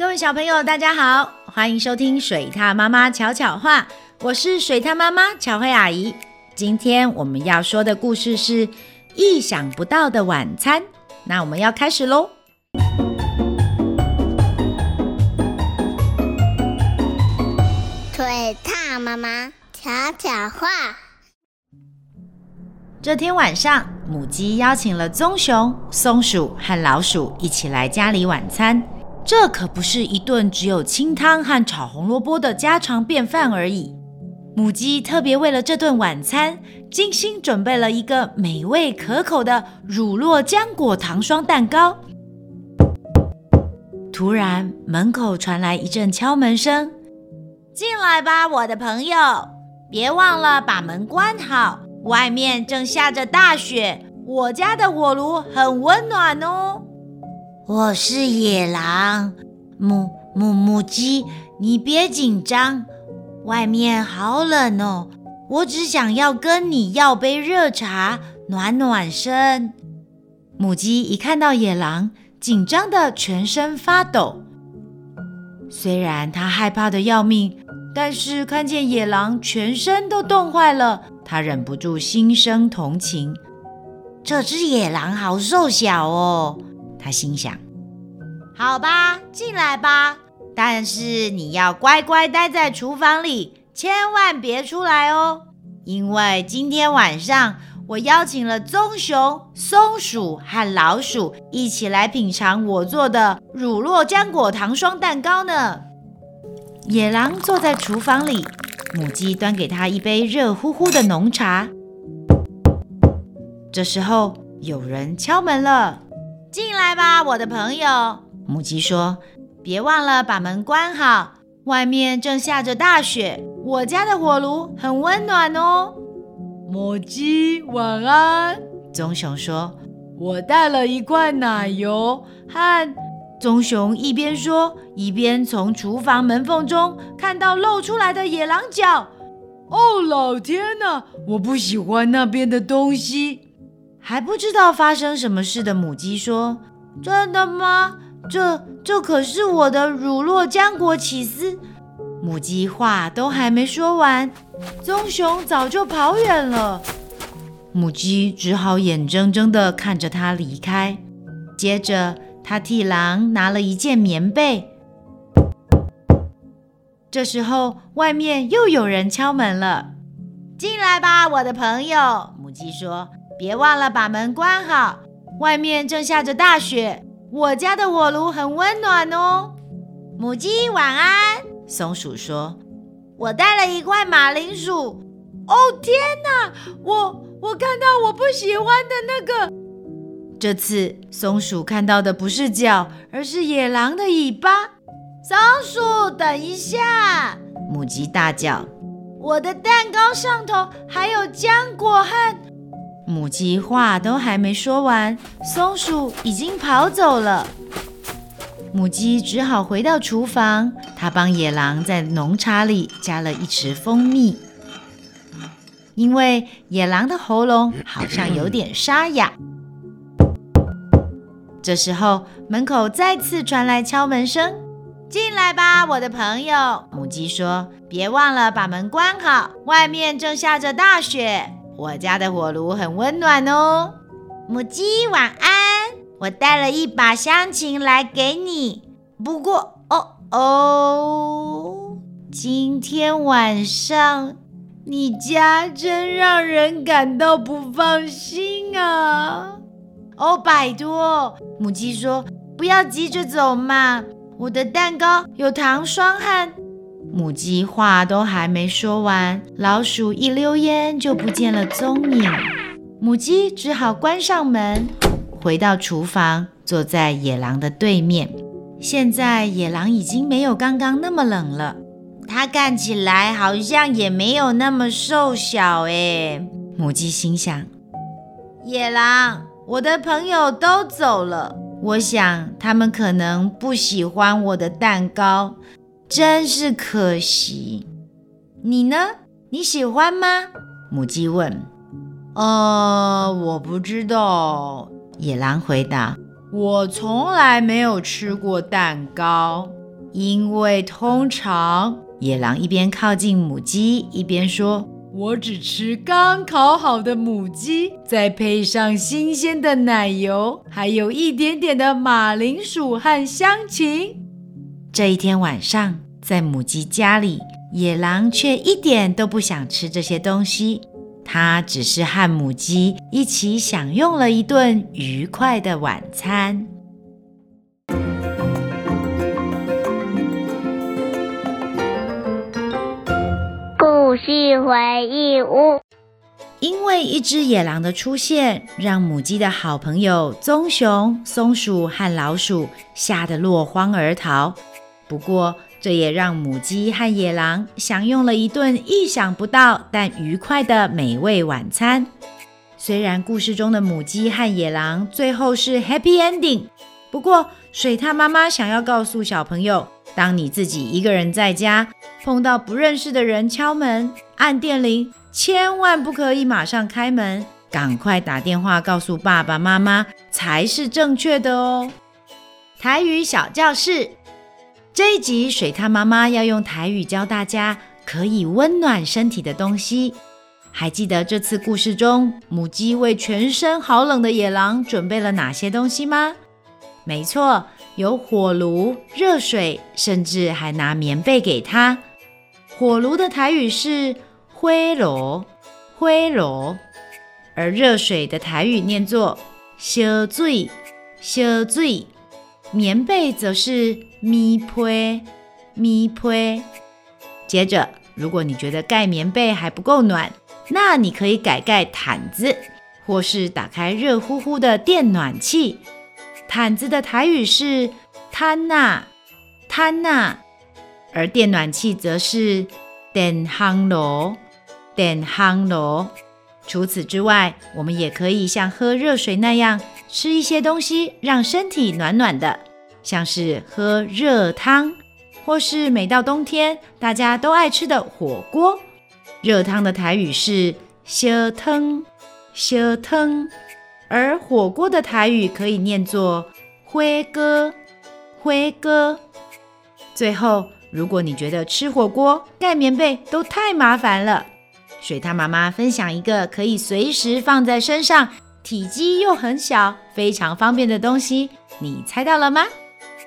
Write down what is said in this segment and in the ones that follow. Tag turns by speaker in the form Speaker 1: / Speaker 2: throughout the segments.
Speaker 1: 各位小朋友，大家好，欢迎收听水獭妈妈巧巧话，我是水獭妈妈巧慧阿姨。今天我们要说的故事是意想不到的晚餐，那我们要开始喽。
Speaker 2: 水獭妈妈巧巧话。
Speaker 1: 这天晚上，母鸡邀请了棕熊、松鼠和老鼠一起来家里晚餐。这可不是一顿只有清汤和炒红萝卜的家常便饭而已。母鸡特别为了这顿晚餐，精心准备了一个美味可口的乳酪浆果糖霜蛋糕。突然，门口传来一阵敲门声：“进来吧，我的朋友，别忘了把门关好。”外面正下着大雪，我家的火炉很温暖哦。
Speaker 3: 我是野狼，母母母鸡，你别紧张，外面好冷哦。我只想要跟你要杯热茶，暖暖身。
Speaker 1: 母鸡一看到野狼，紧张得全身发抖。虽然它害怕得要命。但是看见野狼全身都冻坏了，它忍不住心生同情。
Speaker 3: 这只野狼好瘦小哦，他心想。
Speaker 1: 好吧，进来吧，但是你要乖乖待在厨房里，千万别出来哦。因为今天晚上我邀请了棕熊、松鼠和老鼠一起来品尝我做的乳酪浆果糖霜蛋糕呢。野狼坐在厨房里，母鸡端给他一杯热乎乎的浓茶。这时候有人敲门了，进来吧，我的朋友。母鸡说：“别忘了把门关好，外面正下着大雪，我家的火炉很温暖哦。”母鸡晚安。棕熊说：“我带了一块奶油和……”棕熊一边说，一边从厨房门缝中看到露出来的野狼角。哦，老天哪！我不喜欢那边的东西。还不知道发生什么事的母鸡说：“真的吗？这这可是我的乳酪浆果起司。”母鸡话都还没说完，棕熊早就跑远了。母鸡只好眼睁睁地看着它离开。接着，它替狼拿了一件棉被。这时候，外面又有人敲门了。进来吧，我的朋友。母鸡说：“别忘了把门关好，外面正下着大雪，我家的火炉很温暖哦。”母鸡晚安。松鼠说：“我带了一块马铃薯。”哦，天哪！我我看到我不喜欢的那个。这次松鼠看到的不是脚，而是野狼的尾巴。松鼠，等一下！母鸡大叫：“我的蛋糕上头还有浆果和……”母鸡话都还没说完，松鼠已经跑走了。母鸡只好回到厨房，它帮野狼在浓茶里加了一匙蜂蜜，因为野狼的喉咙好像有点沙哑。这时候，门口再次传来敲门声：“进来吧，我的朋友。”母鸡说：“别忘了把门关好，外面正下着大雪，我家的火炉很温暖哦。”
Speaker 3: 母鸡晚安，我带了一把香芹来给你。不过，哦哦，
Speaker 1: 今天晚上你家真让人感到不放心啊。哦，拜托，母鸡说：“不要急着走嘛，我的蛋糕有糖霜和……”母鸡话都还没说完，老鼠一溜烟就不见了踪影。母鸡只好关上门，回到厨房，坐在野狼的对面。现在野狼已经没有刚刚那么冷了，它看起来好像也没有那么瘦小诶。母鸡心想：“野狼。”我的朋友都走了，我想他们可能不喜欢我的蛋糕，真是可惜。你呢？你喜欢吗？母鸡问。呃，我不知道。野狼回答。我从来没有吃过蛋糕。因为通常野狼一边靠近母鸡，一边说：“我只吃刚烤好的母鸡，再配上新鲜的奶油，还有一点点的马铃薯和香芹。”这一天晚上，在母鸡家里，野狼却一点都不想吃这些东西。他只是和母鸡一起享用了一顿愉快的晚餐。
Speaker 2: 故事回忆屋。
Speaker 1: 因为一只野狼的出现，让母鸡的好朋友棕熊、松鼠和老鼠吓得落荒而逃。不过，这也让母鸡和野狼享用了一顿意想不到但愉快的美味晚餐。虽然故事中的母鸡和野狼最后是 happy ending，不过水獭妈妈想要告诉小朋友：当你自己一个人在家，碰到不认识的人敲门、按电铃，千万不可以马上开门，赶快打电话告诉爸爸妈妈才是正确的哦。台语小教室。这一集，水獭妈妈要用台语教大家可以温暖身体的东西。还记得这次故事中，母鸡为全身好冷的野狼准备了哪些东西吗？没错，有火炉、热水，甚至还拿棉被给它。火炉的台语是“灰炉”，灰炉；而热水的台语念作“烧水”，烧水。棉被则是棉被，棉被。接着，如果你觉得盖棉被还不够暖，那你可以改盖毯子，或是打开热乎乎的电暖器。毯子的台语是毯仔，毯仔，而电暖器则是电烘炉，电烘炉。除此之外，我们也可以像喝热水那样。吃一些东西让身体暖暖的，像是喝热汤，或是每到冬天大家都爱吃的火锅。热汤的台语是烧汤，烧汤，而火锅的台语可以念作火锅，火锅。最后，如果你觉得吃火锅盖棉被都太麻烦了，水獭妈妈分享一个可以随时放在身上。体积又很小，非常方便的东西，你猜到了吗？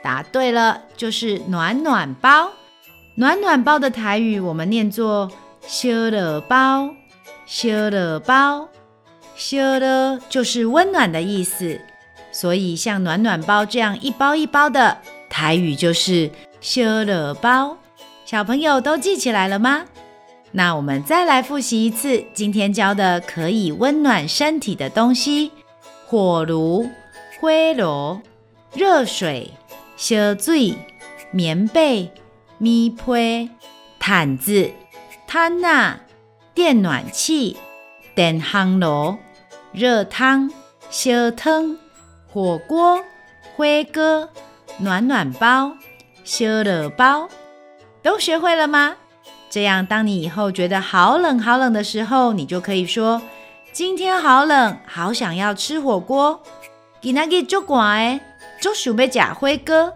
Speaker 1: 答对了，就是暖暖包。暖暖包的台语我们念作“烧热包”，烧热包，烧热就是温暖的意思。所以像暖暖包这样一包一包的台语就是“烧热包”。小朋友都记起来了吗？那我们再来复习一次今天教的可以温暖身体的东西：火炉、灰炉、热水、烧水、棉被、棉被、毯子、毯仔、电暖器、电烘炉、热汤、烧汤、火锅、火锅、暖暖包、烧热包，都学会了吗？这样，当你以后觉得好冷好冷的时候，你就可以说：“今天好冷，好想要吃火锅。”今天给就乖，就准备假辉哥，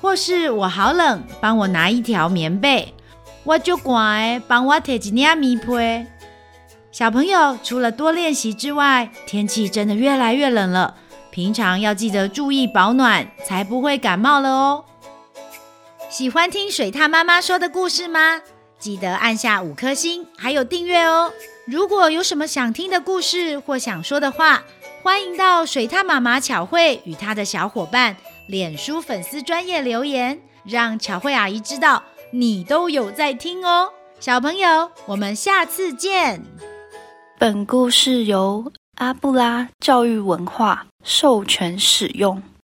Speaker 1: 或是我好冷，帮我拿一条棉被。我就乖，帮我贴几件棉被。小朋友，除了多练习之外，天气真的越来越冷了，平常要记得注意保暖，才不会感冒了哦。喜欢听水獭妈妈说的故事吗？记得按下五颗星，还有订阅哦。如果有什么想听的故事或想说的话，欢迎到水獭妈妈巧慧与她的小伙伴脸书粉丝专业留言，让巧慧阿姨知道你都有在听哦。小朋友，我们下次见。
Speaker 4: 本故事由阿布拉教育文化授权使用。